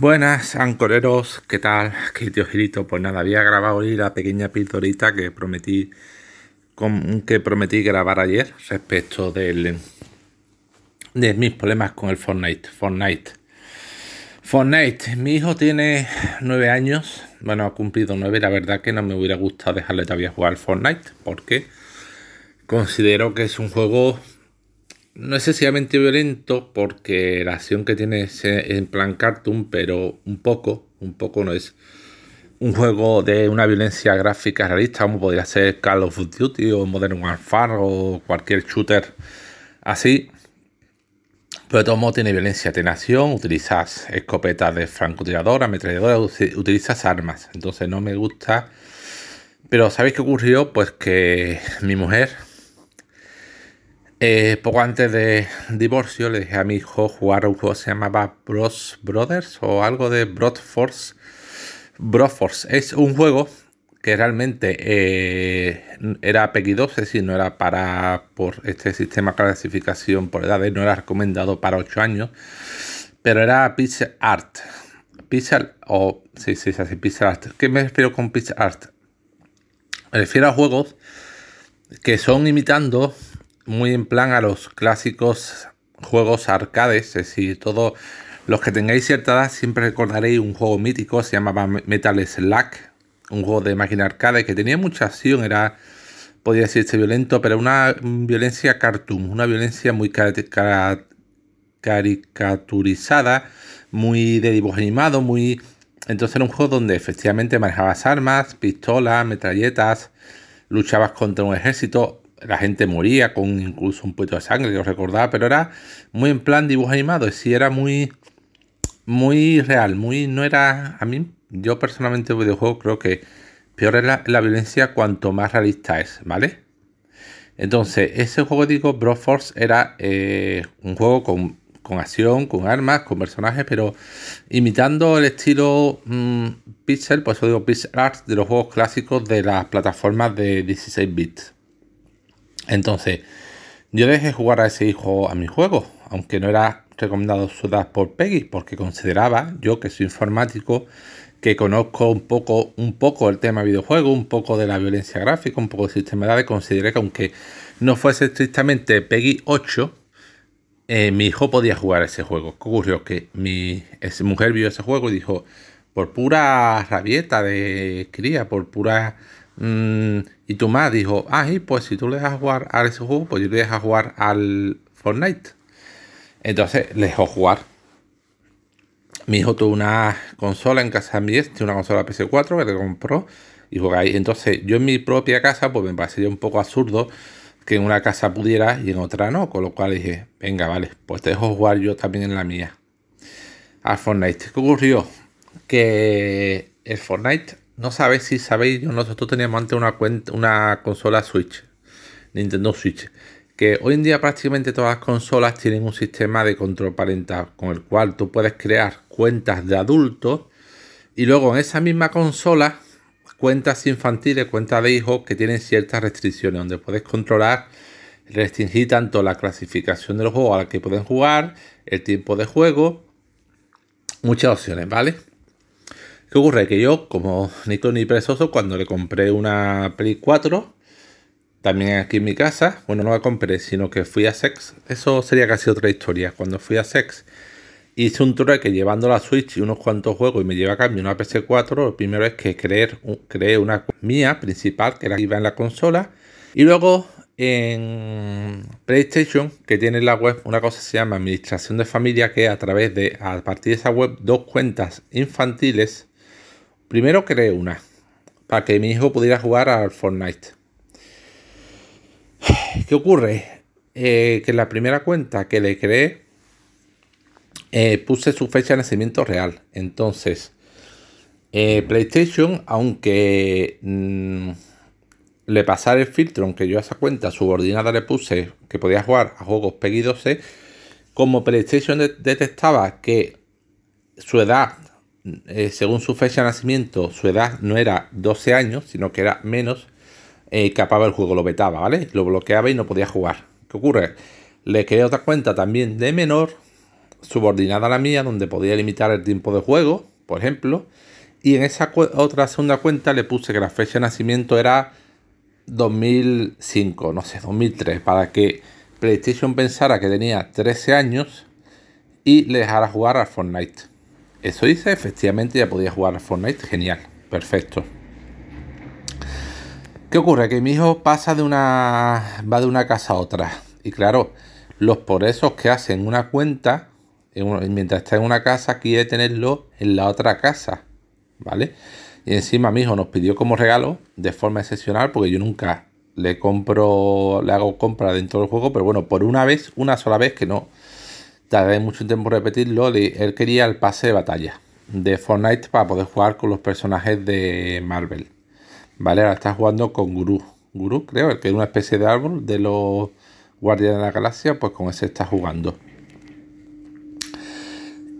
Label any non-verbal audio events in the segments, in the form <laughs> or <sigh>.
Buenas, ancoreros, ¿qué tal? ¿Qué tío Girito? Pues nada, había grabado hoy la pequeña pildorita que prometí que prometí grabar ayer respecto del, de mis problemas con el Fortnite. Fortnite. Fortnite. Mi hijo tiene nueve años. Bueno, ha cumplido nueve. La verdad que no me hubiera gustado dejarle todavía jugar Fortnite. Porque considero que es un juego no excesivamente violento porque la acción que tiene es en plan cartoon, pero un poco, un poco no es un juego de una violencia gráfica realista, como podría ser Call of Duty o Modern Warfare o cualquier shooter así. Pero de todo modo tiene violencia, nación, utilizas escopetas de francotirador, ametralladora, utilizas armas. Entonces no me gusta. Pero ¿sabéis qué ocurrió? Pues que mi mujer eh, poco antes de divorcio le dije a mi hijo jugar un juego que se llamaba Bros Brothers o algo de Broforce. Broforce es un juego que realmente eh, era PEGI 2, es decir, no era para por este sistema de clasificación por edades, no era recomendado para 8 años, pero era pixel art. Pixel o sí, sí, sí, pixel art. ¿Qué me refiero con pixel art? Me refiero a juegos que son imitando muy en plan a los clásicos juegos arcades, es decir, todos los que tengáis cierta edad siempre recordaréis un juego mítico, se llamaba Metal Slack, un juego de máquina arcade que tenía mucha acción, era, podría decirse violento, pero una violencia cartoon, una violencia muy caricaturizada, muy de dibujo animado, muy... Entonces era un juego donde efectivamente manejabas armas, pistolas, metralletas, luchabas contra un ejército, la gente moría con incluso un poquito de sangre, que os recordaba, pero era muy en plan dibujo animado, es decir, era muy, muy real, muy, no era, a mí, yo personalmente el videojuego creo que peor es la, violencia cuanto más realista es, ¿vale? Entonces, ese juego, digo, Broforce era eh, un juego con, con, acción, con armas, con personajes, pero imitando el estilo mm, pixel, por eso digo pixel art, de los juegos clásicos de las plataformas de 16 bits. Entonces, yo dejé jugar a ese hijo a mi juego, aunque no era recomendado su edad por Peggy, porque consideraba, yo que soy informático, que conozco un poco, un poco el tema videojuego, un poco de la violencia gráfica, un poco de sistema de edades, consideré que aunque no fuese estrictamente Peggy 8, eh, mi hijo podía jugar ese juego. ¿Qué ocurrió? Que mi mujer vio ese juego y dijo, por pura rabieta de cría, por pura Mm, y tu madre dijo, ay, pues si tú le dejas jugar a ese juego, pues yo le dejas jugar al Fortnite. Entonces le dejó jugar. Mi hijo tuvo una consola en casa de mi tiene una consola PS4 que le compró y juega ahí. Entonces yo en mi propia casa, pues me parecería un poco absurdo que en una casa pudiera y en otra no. Con lo cual dije, venga, vale, pues te dejo jugar yo también en la mía. Al Fortnite. ¿Qué ocurrió? Que el Fortnite no sabéis si sabéis, nosotros teníamos antes una, cuenta, consola Switch, Nintendo Switch, que hoy en día prácticamente todas las consolas tienen un sistema de control parental con el cual tú puedes crear cuentas de adultos y luego en esa misma consola cuentas infantiles, cuentas de hijos que tienen ciertas restricciones donde puedes controlar, restringir tanto la clasificación de los juegos a la que pueden jugar, el tiempo de juego, muchas opciones, ¿vale? ¿Qué ocurre? Que yo, como ni ni perezoso, cuando le compré una Play 4, también aquí en mi casa, bueno, no la compré, sino que fui a Sex, eso sería casi otra historia. Cuando fui a Sex, hice un trueque llevando la Switch y unos cuantos juegos y me lleva a cambio una PS4. Lo primero es que creer, creé una mía principal, que era que iba en la consola, y luego en PlayStation, que tiene la web, una cosa se llama Administración de Familia, que a través de, a partir de esa web, dos cuentas infantiles Primero creé una, para que mi hijo pudiera jugar al Fortnite. <sighs> ¿Qué ocurre? Eh, que en la primera cuenta que le creé, eh, puse su fecha de nacimiento real. Entonces, eh, PlayStation, aunque mm, le pasara el filtro, aunque yo a esa cuenta subordinada le puse que podía jugar a juegos PEGI 12, como PlayStation detectaba que su edad eh, según su fecha de nacimiento, su edad no era 12 años, sino que era menos, eh, capaba el juego, lo vetaba, ¿vale? Lo bloqueaba y no podía jugar. ¿Qué ocurre? Le creé otra cuenta también de menor subordinada a la mía, donde podía limitar el tiempo de juego, por ejemplo. Y en esa otra segunda cuenta le puse que la fecha de nacimiento era 2005, no sé, 2003, para que PlayStation pensara que tenía 13 años y le dejara jugar a Fortnite. Eso dice, efectivamente ya podía jugar a Fortnite, genial, perfecto. ¿Qué ocurre? Que mi hijo pasa de una. va de una casa a otra. Y claro, los esos que hacen una cuenta, mientras está en una casa, quiere tenerlo en la otra casa. ¿Vale? Y encima mi hijo nos pidió como regalo, de forma excepcional, porque yo nunca le compro, le hago compra dentro del juego, pero bueno, por una vez, una sola vez que no tardé mucho tiempo repetirlo, él quería el pase de batalla de Fortnite para poder jugar con los personajes de Marvel. Vale, ahora está jugando con Guru. Guru, creo, que es una especie de árbol de los Guardianes de la Galaxia, pues con ese está jugando.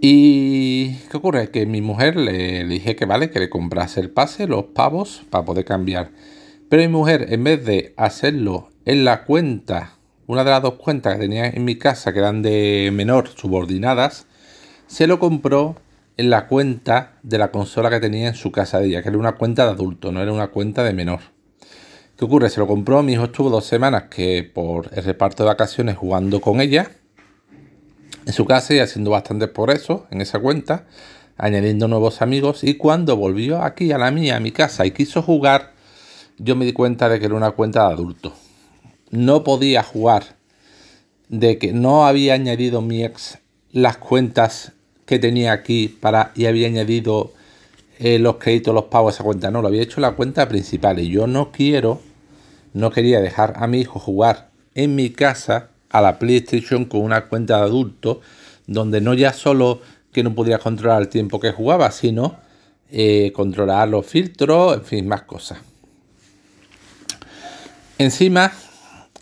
Y ¿qué ocurre? Que mi mujer le, dije que vale, que le comprase el pase, los pavos, para poder cambiar. Pero mi mujer, en vez de hacerlo en la cuenta, una de las dos cuentas que tenía en mi casa, que eran de menor, subordinadas, se lo compró en la cuenta de la consola que tenía en su casa de ella, que era una cuenta de adulto, no era una cuenta de menor. ¿Qué ocurre? Se lo compró, mi hijo estuvo dos semanas que por el reparto de vacaciones jugando con ella en su casa y haciendo bastante por eso en esa cuenta, añadiendo nuevos amigos y cuando volvió aquí a la mía, a mi casa y quiso jugar, yo me di cuenta de que era una cuenta de adulto. No podía jugar, de que no había añadido mi ex las cuentas que tenía aquí para y había añadido eh, los créditos, los pagos a esa cuenta. No, lo había hecho la cuenta principal y yo no quiero no quería dejar a mi hijo jugar en mi casa a la PlayStation con una cuenta de adulto, donde no ya solo que no podía controlar el tiempo que jugaba, sino eh, controlar los filtros, en fin, más cosas. Encima,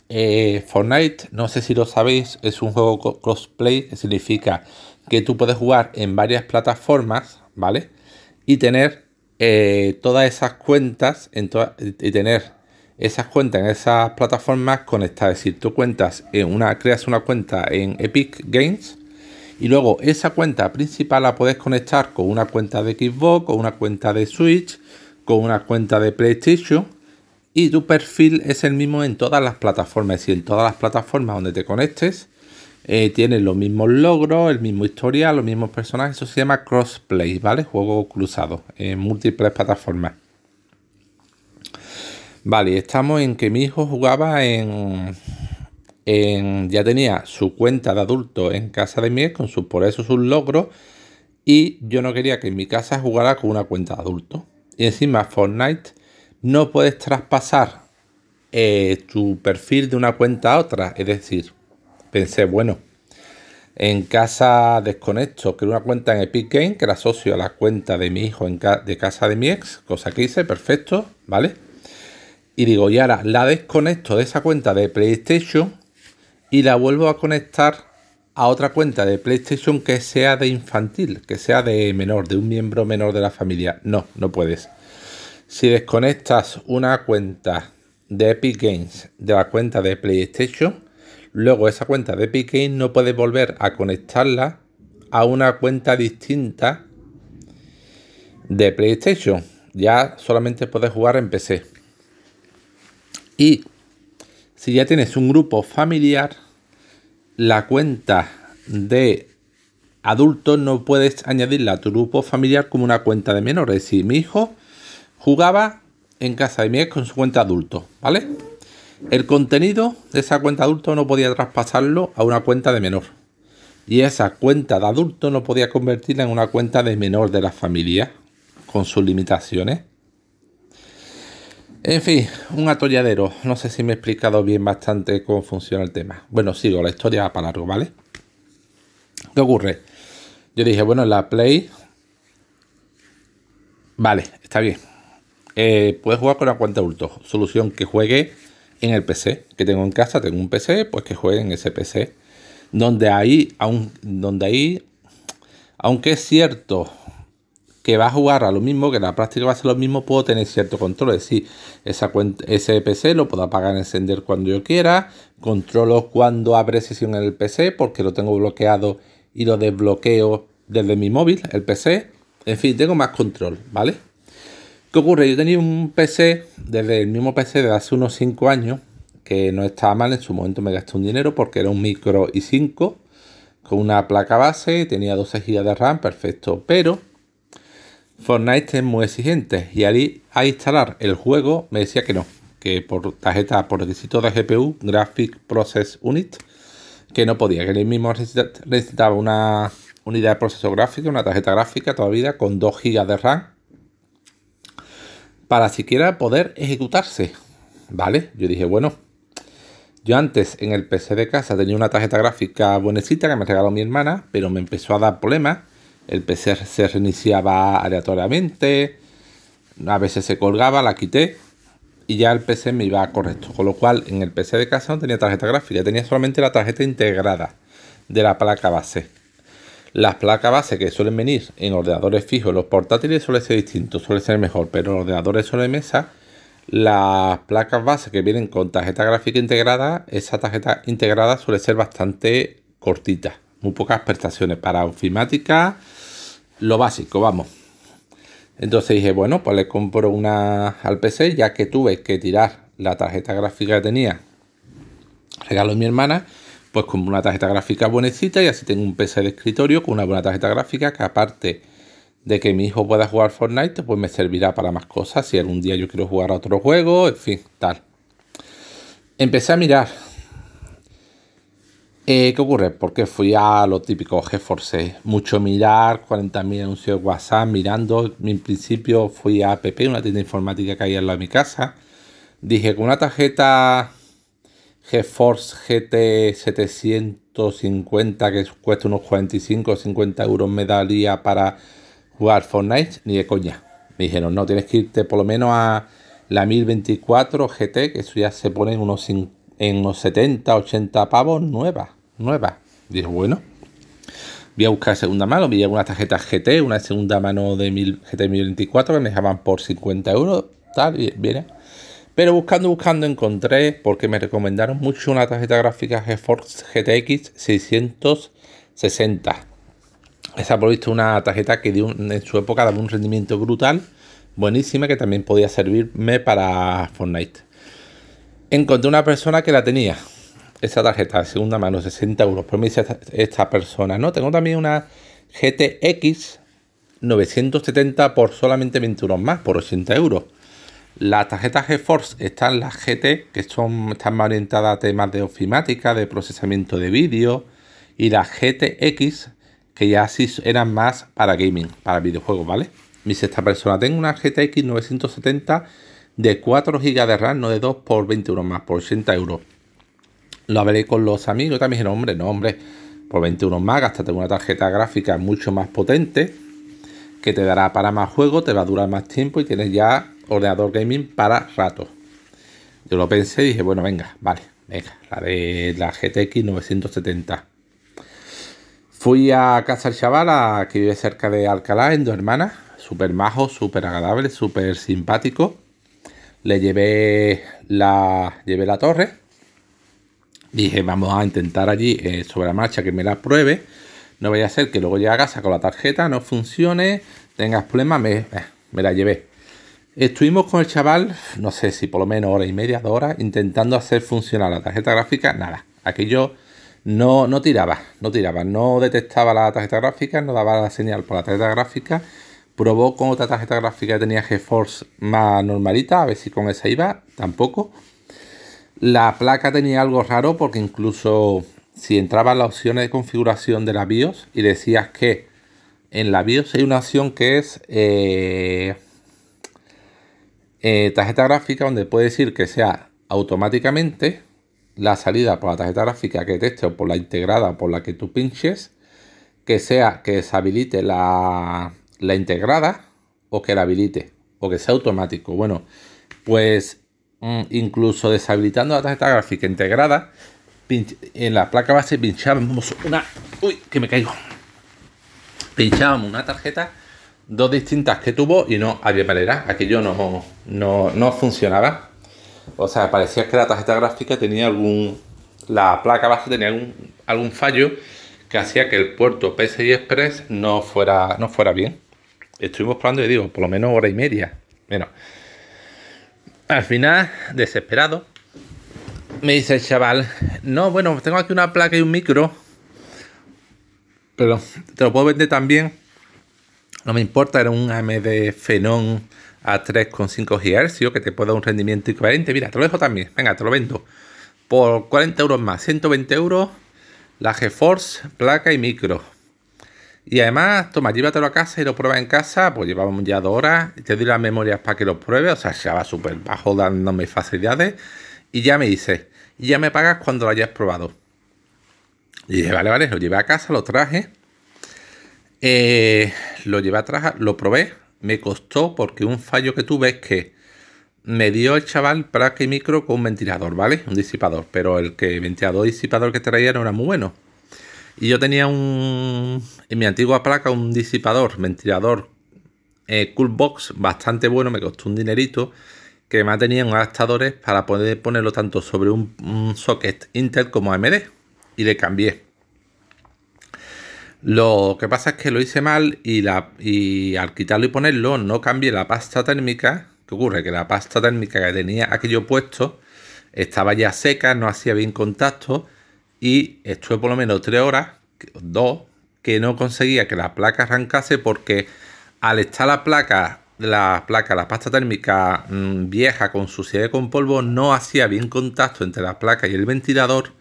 eh, Fortnite, no sé si lo sabéis, es un juego crossplay, que significa que tú puedes jugar en varias plataformas, ¿vale? Y tener eh, todas esas cuentas y tener esas cuentas en esas plataformas conectadas. Es decir, tú cuentas en una, creas una cuenta en Epic Games y luego esa cuenta principal la puedes conectar con una cuenta de Xbox, con una cuenta de Switch, con una cuenta de PlayStation y tu perfil es el mismo en todas las plataformas. Es decir, en todas las plataformas donde te conectes eh, tienes los mismos logros, el mismo historial, los mismos personajes. Eso se llama crossplay, ¿vale? Juego cruzado en múltiples plataformas. Vale, estamos en que mi hijo jugaba en, en, ya tenía su cuenta de adulto en casa de mi con sus por eso sus logros y yo no quería que en mi casa jugara con una cuenta de adulto. Y encima Fortnite no puedes traspasar eh, tu perfil de una cuenta a otra. Es decir, pensé, bueno, en casa desconecto, era una cuenta en Epic Game que la asocio a la cuenta de mi hijo en de casa de mi ex, cosa que hice, perfecto, ¿vale? Y digo, y ahora la desconecto de esa cuenta de PlayStation y la vuelvo a conectar a otra cuenta de PlayStation que sea de infantil, que sea de menor, de un miembro menor de la familia. No, no puedes. Si desconectas una cuenta de Epic Games de la cuenta de PlayStation, luego esa cuenta de Epic Games no puedes volver a conectarla a una cuenta distinta de PlayStation. Ya solamente puedes jugar en PC. Y si ya tienes un grupo familiar, la cuenta de adultos no puedes añadirla a tu grupo familiar como una cuenta de menores. Es decir, mi hijo jugaba en casa de mi ex con su cuenta adulto, ¿vale? El contenido de esa cuenta adulto no podía traspasarlo a una cuenta de menor. Y esa cuenta de adulto no podía convertirla en una cuenta de menor de la familia, con sus limitaciones. En fin, un atolladero. No sé si me he explicado bien bastante cómo funciona el tema. Bueno, sigo, la historia para largo, ¿vale? ¿Qué ocurre? Yo dije, bueno, en la Play. Vale, está bien. Eh, puedes jugar con la cuenta adulto. Solución que juegue en el PC que tengo en casa. Tengo un PC, pues que juegue en ese PC. Donde ahí, aun, donde ahí, aunque es cierto que va a jugar a lo mismo, que la práctica va a ser lo mismo, puedo tener cierto control. Es decir, esa cuenta, ese PC lo puedo apagar y encender cuando yo quiera. Controlo cuando abre sesión en el PC porque lo tengo bloqueado y lo desbloqueo desde mi móvil, el PC. En fin, tengo más control, ¿vale? ¿Qué ocurre? Yo tenía un PC, desde el mismo PC de hace unos 5 años, que no estaba mal, en su momento me gasté un dinero porque era un micro i5 con una placa base, tenía 12 GB de RAM, perfecto, pero Fortnite es muy exigente y ahí a instalar el juego me decía que no, que por tarjeta, por requisito de GPU, Graphic Process Unit, que no podía, que él mismo necesitaba una unidad de proceso gráfico, una tarjeta gráfica todavía con 2 GB de RAM para siquiera poder ejecutarse. ¿Vale? Yo dije, bueno, yo antes en el PC de casa tenía una tarjeta gráfica buenecita que me regaló mi hermana, pero me empezó a dar problemas el PC se reiniciaba aleatoriamente, a veces se colgaba, la quité y ya el PC me iba correcto. Con lo cual en el PC de casa no tenía tarjeta gráfica, tenía solamente la tarjeta integrada de la placa base. Las placas base que suelen venir en ordenadores fijos, los portátiles suele ser distinto, suele ser mejor, pero en ordenadores de mesa, las placas base que vienen con tarjeta gráfica integrada, esa tarjeta integrada suele ser bastante cortita, muy pocas prestaciones para ofimática lo básico, vamos. Entonces dije, bueno, pues le compro una al PC, ya que tuve que tirar la tarjeta gráfica que tenía, regalo de mi hermana, pues como una tarjeta gráfica buenecita y así tengo un PC de escritorio con una buena tarjeta gráfica que aparte de que mi hijo pueda jugar Fortnite, pues me servirá para más cosas. Si algún día yo quiero jugar a otro juego, en fin, tal. Empecé a mirar eh, ¿Qué ocurre? Porque fui a lo típico GeForce, mucho mirar, 40.000 anuncios de WhatsApp, mirando. En principio fui a APP, una tienda informática que hay al lado de mi casa. Dije, con una tarjeta GeForce GT 750 que cuesta unos 45 o 50 euros me daría para jugar Fortnite, ni de coña. Me dijeron, no, tienes que irte por lo menos a la 1024 GT, que eso ya se pone en unos, en unos 70, 80 pavos nuevas nueva. Dijo, bueno, voy a buscar segunda mano, vi una tarjeta GT, una segunda mano de mil, GT 1024 que me dejaban por 50 euros, tal, y viene. Pero buscando, buscando encontré, porque me recomendaron mucho una tarjeta gráfica GeForce GTX 660. Esa por visto una tarjeta que dio en su época daba un rendimiento brutal, buenísima, que también podía servirme para Fortnite. Encontré una persona que la tenía, esa tarjeta de segunda mano, 60 euros. Pero me dice esta, persona, no, tengo también una GTX 970 por solamente 20 euros más, por 80 euros. Las tarjetas GeForce están las GT, que son, están más orientadas a temas de ofimática, de procesamiento de vídeo, y las GTX, que ya sí eran más para gaming, para videojuegos, ¿vale? Dice esta persona, tengo una GTX 970 de 4 GB de RAM, no de 2 por 20 euros más, por 80 euros. Lo hablé con los amigos, también dijeron, hombre, no, hombre, por 21 más, gástate una tarjeta gráfica mucho más potente, que te dará para más juegos, te va a durar más tiempo y tienes ya ordenador gaming para rato. Yo lo pensé y dije, bueno, venga, vale, venga, la de la GTX 970. Fui a casa del chaval, que vive cerca de Alcalá, en dos hermanas, súper majo, súper agradable, súper simpático. Le llevé la, llevé la torre Dije, vamos a intentar allí eh, sobre la marcha que me la pruebe. No vaya a ser que luego llegue a casa con la tarjeta, no funcione, tengas problemas, me, eh, me la llevé. Estuvimos con el chaval, no sé si por lo menos hora y media, dos horas, intentando hacer funcionar la tarjeta gráfica. Nada, aquello no, no tiraba, no tiraba, no detectaba la tarjeta gráfica, no daba la señal por la tarjeta gráfica. Probó con otra tarjeta gráfica que tenía GeForce más normalita, a ver si con esa iba, tampoco. La placa tenía algo raro porque incluso si entraba en las opciones de configuración de la BIOS y decías que en la BIOS hay una opción que es eh, eh, tarjeta gráfica donde puede decir que sea automáticamente la salida por la tarjeta gráfica que teste o por la integrada por la que tú pinches, que sea que deshabilite la, la integrada o que la habilite o que sea automático. Bueno, pues Mm, incluso deshabilitando la tarjeta gráfica integrada, en la placa base pinchábamos una. Uy, que me caigo. Pinchábamos una tarjeta, dos distintas que tuvo y no había manera. Aquello no, no, no funcionaba. O sea, parecía que la tarjeta gráfica tenía algún. La placa base tenía algún, algún fallo que hacía que el puerto PCI Express no fuera, no fuera bien. Estuvimos probando y digo, por lo menos hora y media. Bueno, al final, desesperado, me dice el chaval, no, bueno, tengo aquí una placa y un micro, pero te lo puedo vender también. No me importa, era un AMD Phenom a 3,5 GHz que te puede dar un rendimiento equivalente. Mira, te lo dejo también. Venga, te lo vendo. Por 40 euros más, 120 euros, la GeForce, placa y micro. Y además, toma, llévatelo a casa y lo pruebas en casa. Pues llevamos ya dos horas. Te doy las memorias para que lo pruebes. O sea, ya va súper bajo dándome facilidades. Y ya me dice, y ya me pagas cuando lo hayas probado. Y dije, vale, vale, lo llevé a casa, lo traje. Eh, lo llevé atrás, lo probé. Me costó porque un fallo que tuve es que me dio el chaval placa y micro con un ventilador, ¿vale? Un disipador. Pero el que ventilador y disipador que traía no era muy bueno. Y yo tenía un. En mi antigua placa, un disipador, ventilador eh, Coolbox bastante bueno, me costó un dinerito. Que además tenían adaptadores para poder ponerlo tanto sobre un, socket Intel como AMD. Y le cambié. Lo que pasa es que lo hice mal y, al quitarlo y ponerlo no cambié la pasta térmica. ¿Qué ocurre? Que la pasta térmica que tenía aquello puesto estaba ya seca, no hacía bien contacto y estuve por lo menos tres horas, dos, que no conseguía que la placa arrancase porque al estar la placa, la placa, la pasta térmica mm, vieja con suciedad con polvo, no hacía bien contacto entre la placa y el ventilador.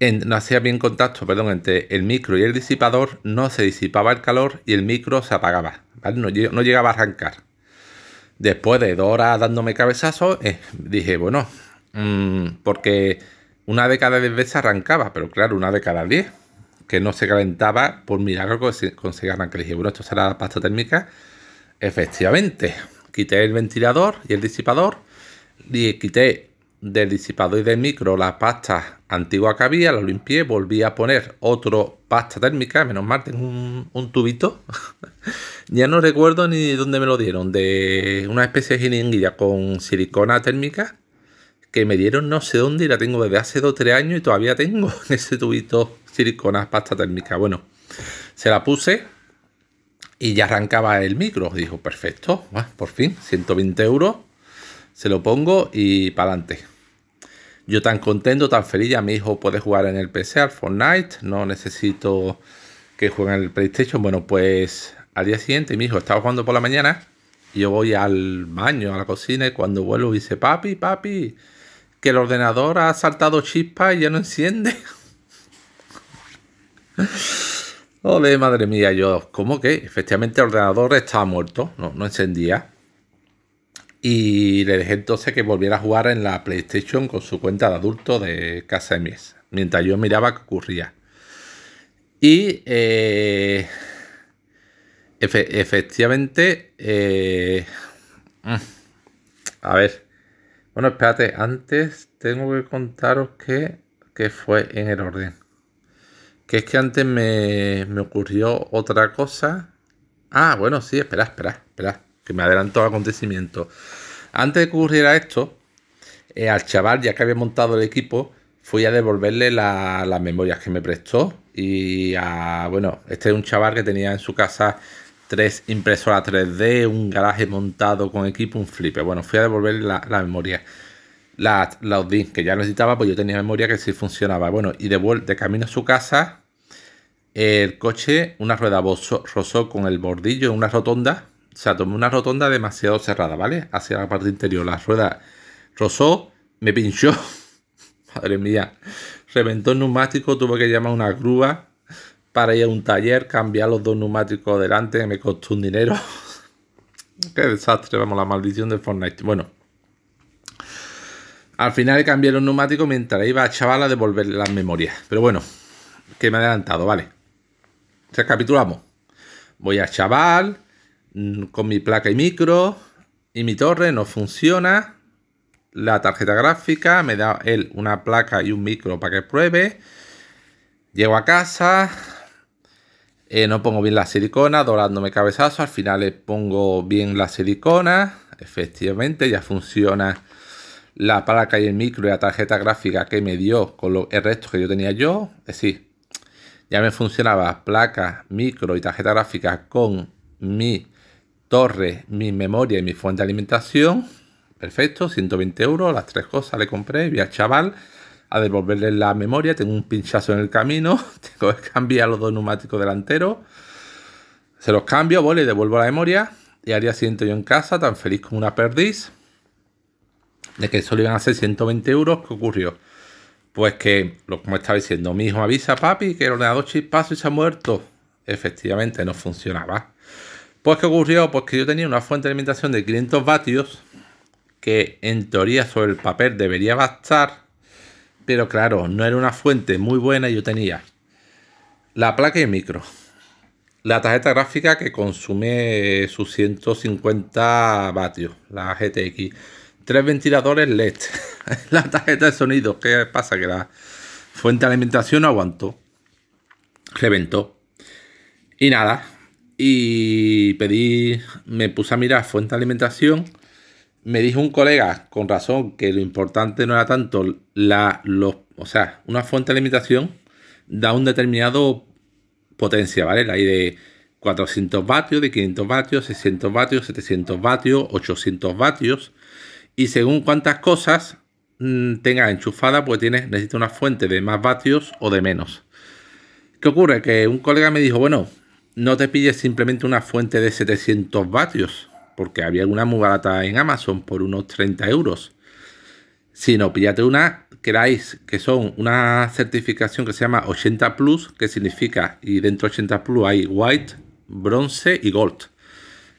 No hacía bien contacto, perdón, entre el micro y el disipador, no se disipaba el calor y el micro se apagaba, no, llegaba a arrancar. Después de dos horas dándome cabezazos, eh, dije, bueno, mm, porque una de cada 10 veces arrancaba, pero claro, una de cada 10 que no se calentaba por milagro conseguía arrancar. dije, bueno, esto será la pasta térmica. Efectivamente, quité el ventilador y el disipador y quité del disipador y del micro la pasta antigua que había, lo limpié, volví a poner otro pasta térmica, menos mal tengo un, un tubito. <laughs> ya no recuerdo ni dónde me lo dieron, de una especie de jeringuilla con silicona térmica que me dieron no sé dónde y la tengo desde hace 2 o 3 años y todavía tengo <laughs> ese tubito silicona pasta térmica. Bueno, se la puse y ya arrancaba el micro. Dijo, perfecto, por fin, 120 euros, se lo pongo y para adelante. Yo tan contento, tan feliz, ya mi hijo puede jugar en el PC al Fortnite, no necesito que juegue en el PlayStation. Bueno, pues al día siguiente mi hijo estaba jugando por la mañana yo voy al baño, a la cocina y cuando vuelvo dice, papi, papi, que el ordenador ha saltado chispa y ya no enciende. <laughs> Joder, madre mía, yo, ¿cómo que? Efectivamente el ordenador estaba muerto, no encendía. Y le dejé entonces que volviera a jugar en la PlayStation con su cuenta de adulto de casa de mientras yo miraba qué ocurría. Y eh, efectivamente, eh, mm, a ver, bueno, espérate, antes tengo que contaros que, fue en el orden. Que es que antes me, ocurrió otra cosa. Ah, bueno, sí, espera, espera, espera, que me adelantó el acontecimiento. Antes de que ocurriera esto, eh, al chaval, ya que había montado el equipo, fui a devolverle las memorias que me prestó. Y a, bueno, este es un chaval que tenía en su casa tres impresoras 3D, un garaje montado con equipo, un flipper. Bueno, fui a devolver la, memoria. La, la que ya necesitaba, pues yo tenía memoria que sí funcionaba. Bueno, y de, de camino a su casa, el coche, una rueda rozó con el bordillo en una rotonda. O sea, tomé una rotonda demasiado cerrada, ¿vale? Hacia la parte interior. La rueda rozó, me pinchó. <laughs> Madre mía. Reventó el neumático, tuve que llamar una grúa para ir a un taller, cambiar los dos neumáticos delante, me costó un dinero. <laughs> Qué desastre, vamos, la maldición de Fortnite. Bueno, al final cambié los neumáticos mientras iba a chaval a devolver las memorias. Pero bueno, que me he adelantado, vale. Recapitulamos. Voy a chaval con mi placa y micro y mi torre no funciona. La tarjeta gráfica me da él una placa y un micro para que pruebe. Llego a casa, eh, no pongo bien la silicona, dorándome cabezazo. Al final le pongo bien la silicona. Efectivamente, ya funciona la placa y el micro y la tarjeta gráfica que me dio con el resto que yo tenía yo. Es decir, Ya me funcionaba placa, micro y tarjeta gráfica con mi torre, mi memoria y mi fuente de alimentación. Perfecto, 120 euros, las tres cosas le compré, vi al chaval a devolverle la memoria, tengo un pinchazo en el camino, <laughs> tengo que cambiar los dos neumáticos delanteros, se los cambio, voy, le devuelvo la memoria y al día siguiente yo en casa, tan feliz como una perdiz, de que solo iban a ser 120 euros, ¿qué ocurrió? Pues que, como estaba diciendo, mi hijo avisa papi que el ordenador chispazo y se ha muerto. Efectivamente, no funcionaba. Pues ¿qué ocurrió? Pues que yo tenía una fuente de alimentación de 500 vatios que en teoría sobre el papel debería bastar, pero claro, no era una fuente muy buena. Yo tenía la placa y micro, la tarjeta gráfica que consume sus 150 vatios, la GTX, tres ventiladores LED, <laughs> la tarjeta de sonido. ¿Qué pasa? Que la fuente de alimentación no aguantó, reventó. Y nada, y pedí, me puse a mirar fuente de alimentación. Me dijo un colega, con razón, que lo importante no era tanto la, los, o sea, una fuente de alimentación da un determinado potencia, ¿vale? La hay de 400 vatios, de 500 vatios, 600 vatios, 700 vatios, 800 vatios. Y según cuántas cosas mm, tengas enchufada, pues tienes, necesita una fuente de más vatios o de menos. ¿Qué ocurre? Que un colega me dijo, bueno, no te pilles simplemente una fuente de 700 vatios, porque había alguna muy barata en Amazon por unos 30 euros. Sino píllate una, queráis, que son una certificación que se llama 80 Plus, que significa, y dentro de 80 Plus hay White, Bronce y Gold,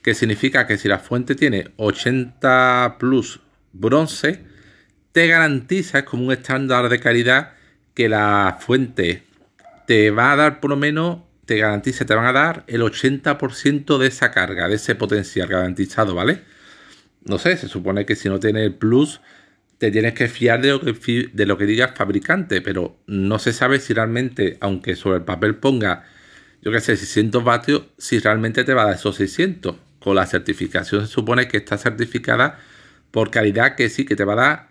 que significa que si la fuente tiene 80 Plus Bronce, te garantiza, es como un estándar de calidad, que la fuente te va a dar por lo menos te garantiza, te van a dar el 80% de esa carga, de ese potencial garantizado, ¿vale? No sé, se supone que si no tienes el plus, te tienes que fiar de lo que, de lo que diga el fabricante, pero no se sabe si realmente, aunque sobre el papel ponga, yo qué sé, 600 vatios, si realmente te va a dar esos 600. Con la certificación se supone que está certificada por calidad que sí, que te va a dar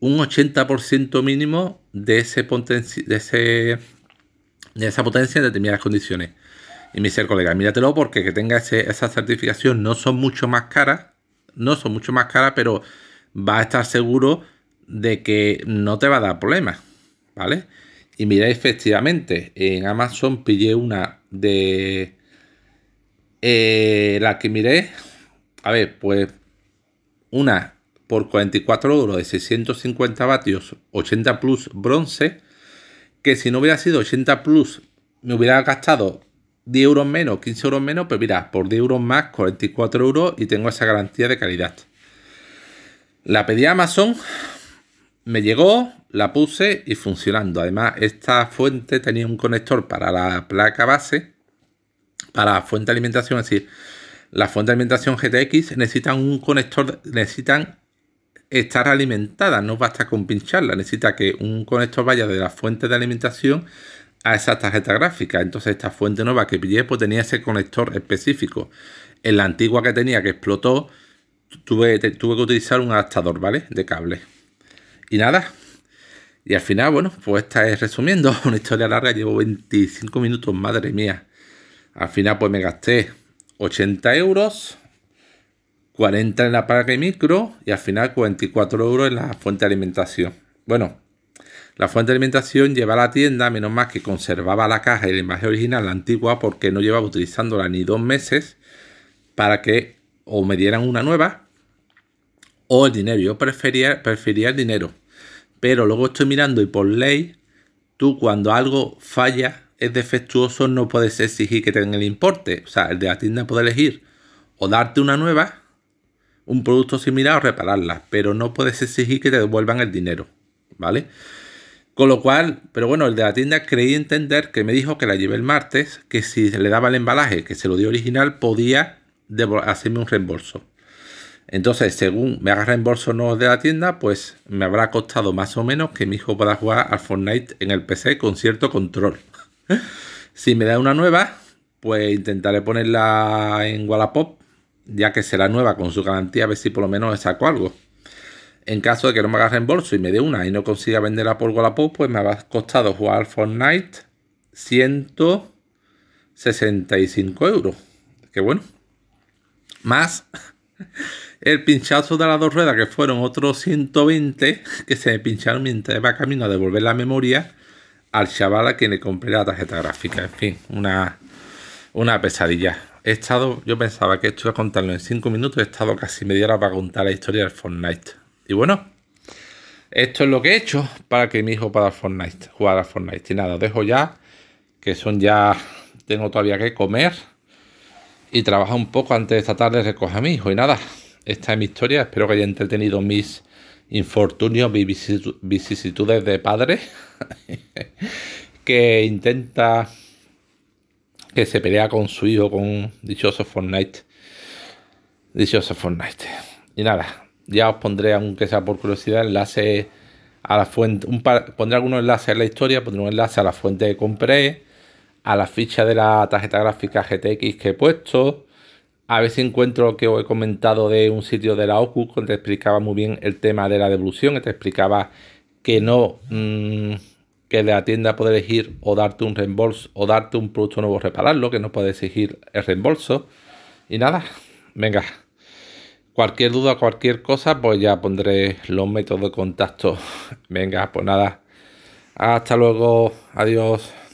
un 80% mínimo de ese, de ese de esa potencia en determinadas condiciones. Y me dice el colega, míratelo porque que tenga esa certificación no son mucho más caras, no son mucho más caras, pero va a estar seguro de que no te va a dar problemas, ¿vale? Y mira, efectivamente, en Amazon pillé una de eh, la que miré, a ver, pues una por 44 euros de 650 vatios, 80 plus bronce, que si no hubiera sido 80 plus, me hubiera gastado 10 euros menos, 15 euros menos, pues mira, por 10 euros más, 44 euros y tengo esa garantía de calidad. La pedí Amazon, me llegó, la puse y funcionando. Además, esta fuente tenía un conector para la placa base, para la fuente de alimentación, es decir, la fuente de alimentación GTX necesitan un conector, necesitan estar alimentada, no basta con pincharla, necesita que un conector vaya de la fuente de alimentación a esa tarjeta gráfica. Entonces esta fuente nueva que pillé pues tenía ese conector específico. En la antigua que tenía que explotó, tuve, tuve que utilizar un adaptador, ¿vale? De cable. Y nada. Y al final, bueno, pues esta es resumiendo, <laughs> una historia larga, llevo 25 minutos, madre mía. Al final pues me gasté 80 euros 40 en la placa y micro y al final 44 euros en la fuente de alimentación. Bueno, la fuente de alimentación lleva a la tienda, menos más que conservaba la caja y la imagen original, la antigua, porque no llevaba utilizándola ni dos meses para que o me dieran una nueva o el dinero. Yo prefería, prefería el dinero. Pero luego estoy mirando y por ley, tú cuando algo falla, es defectuoso, no puedes exigir que tenga el importe. O sea, el de la tienda puede elegir o darte una nueva un producto similar o repararla, pero no puedes exigir que te devuelvan el dinero, ¿vale? Con lo cual, pero bueno, el de la tienda creí entender que me dijo que la llevé el martes, que si le daba el embalaje, que se lo dio original, podía hacerme un reembolso. Entonces, según me haga reembolso no de la tienda, pues me habrá costado más o menos que mi hijo pueda jugar al Fortnite en el PC con cierto control. <laughs> si me da una nueva, pues intentaré ponerla en Wallapop ya que será nueva con su garantía, a ver si por lo menos saco algo. En caso de que no me haga reembolso y me dé una y no consiga venderla por Wallapop, pues me habrá costado jugar Fortnite 165 euros. Que bueno. Más <laughs> el pinchazo de las dos ruedas, que fueron otros 120 que se me pincharon mientras iba camino a devolver la memoria al chaval a quien le compré la tarjeta gráfica. En fin, una, una pesadilla. He estado, yo pensaba que esto iba a contarlo en 5 minutos, he estado casi media hora para contar la historia del Fortnite. Y bueno, esto es lo que he hecho para que mi hijo pueda Fortnite, jugar a Fortnite. Y nada, dejo ya, que son ya, tengo todavía que comer y trabajar un poco antes de esta tarde recoger a mi hijo. Y nada, esta es mi historia, espero que haya entretenido mis infortunios, mis vicisitudes de padre, <laughs> que intenta que se pelea con su hijo, con dichoso Fortnite. Dichoso Fortnite. Y nada, ya os pondré, aunque sea por curiosidad, enlace a la fuente. Un pondré algunos enlaces en la historia, pondré un enlace a la fuente que compré, a la ficha de la tarjeta gráfica GTX que he puesto. A ver si encuentro que os he comentado de un sitio de la Oculus donde explicaba muy bien el tema de la devolución, que te explicaba que no, mm, que la tienda puede elegir o darte un reembolso o darte un producto nuevo repararlo, que no puede exigir el reembolso. Y nada, venga. Cualquier duda, cualquier cosa, pues ya pondré los métodos de contacto. Venga, pues nada. Hasta luego. Adiós.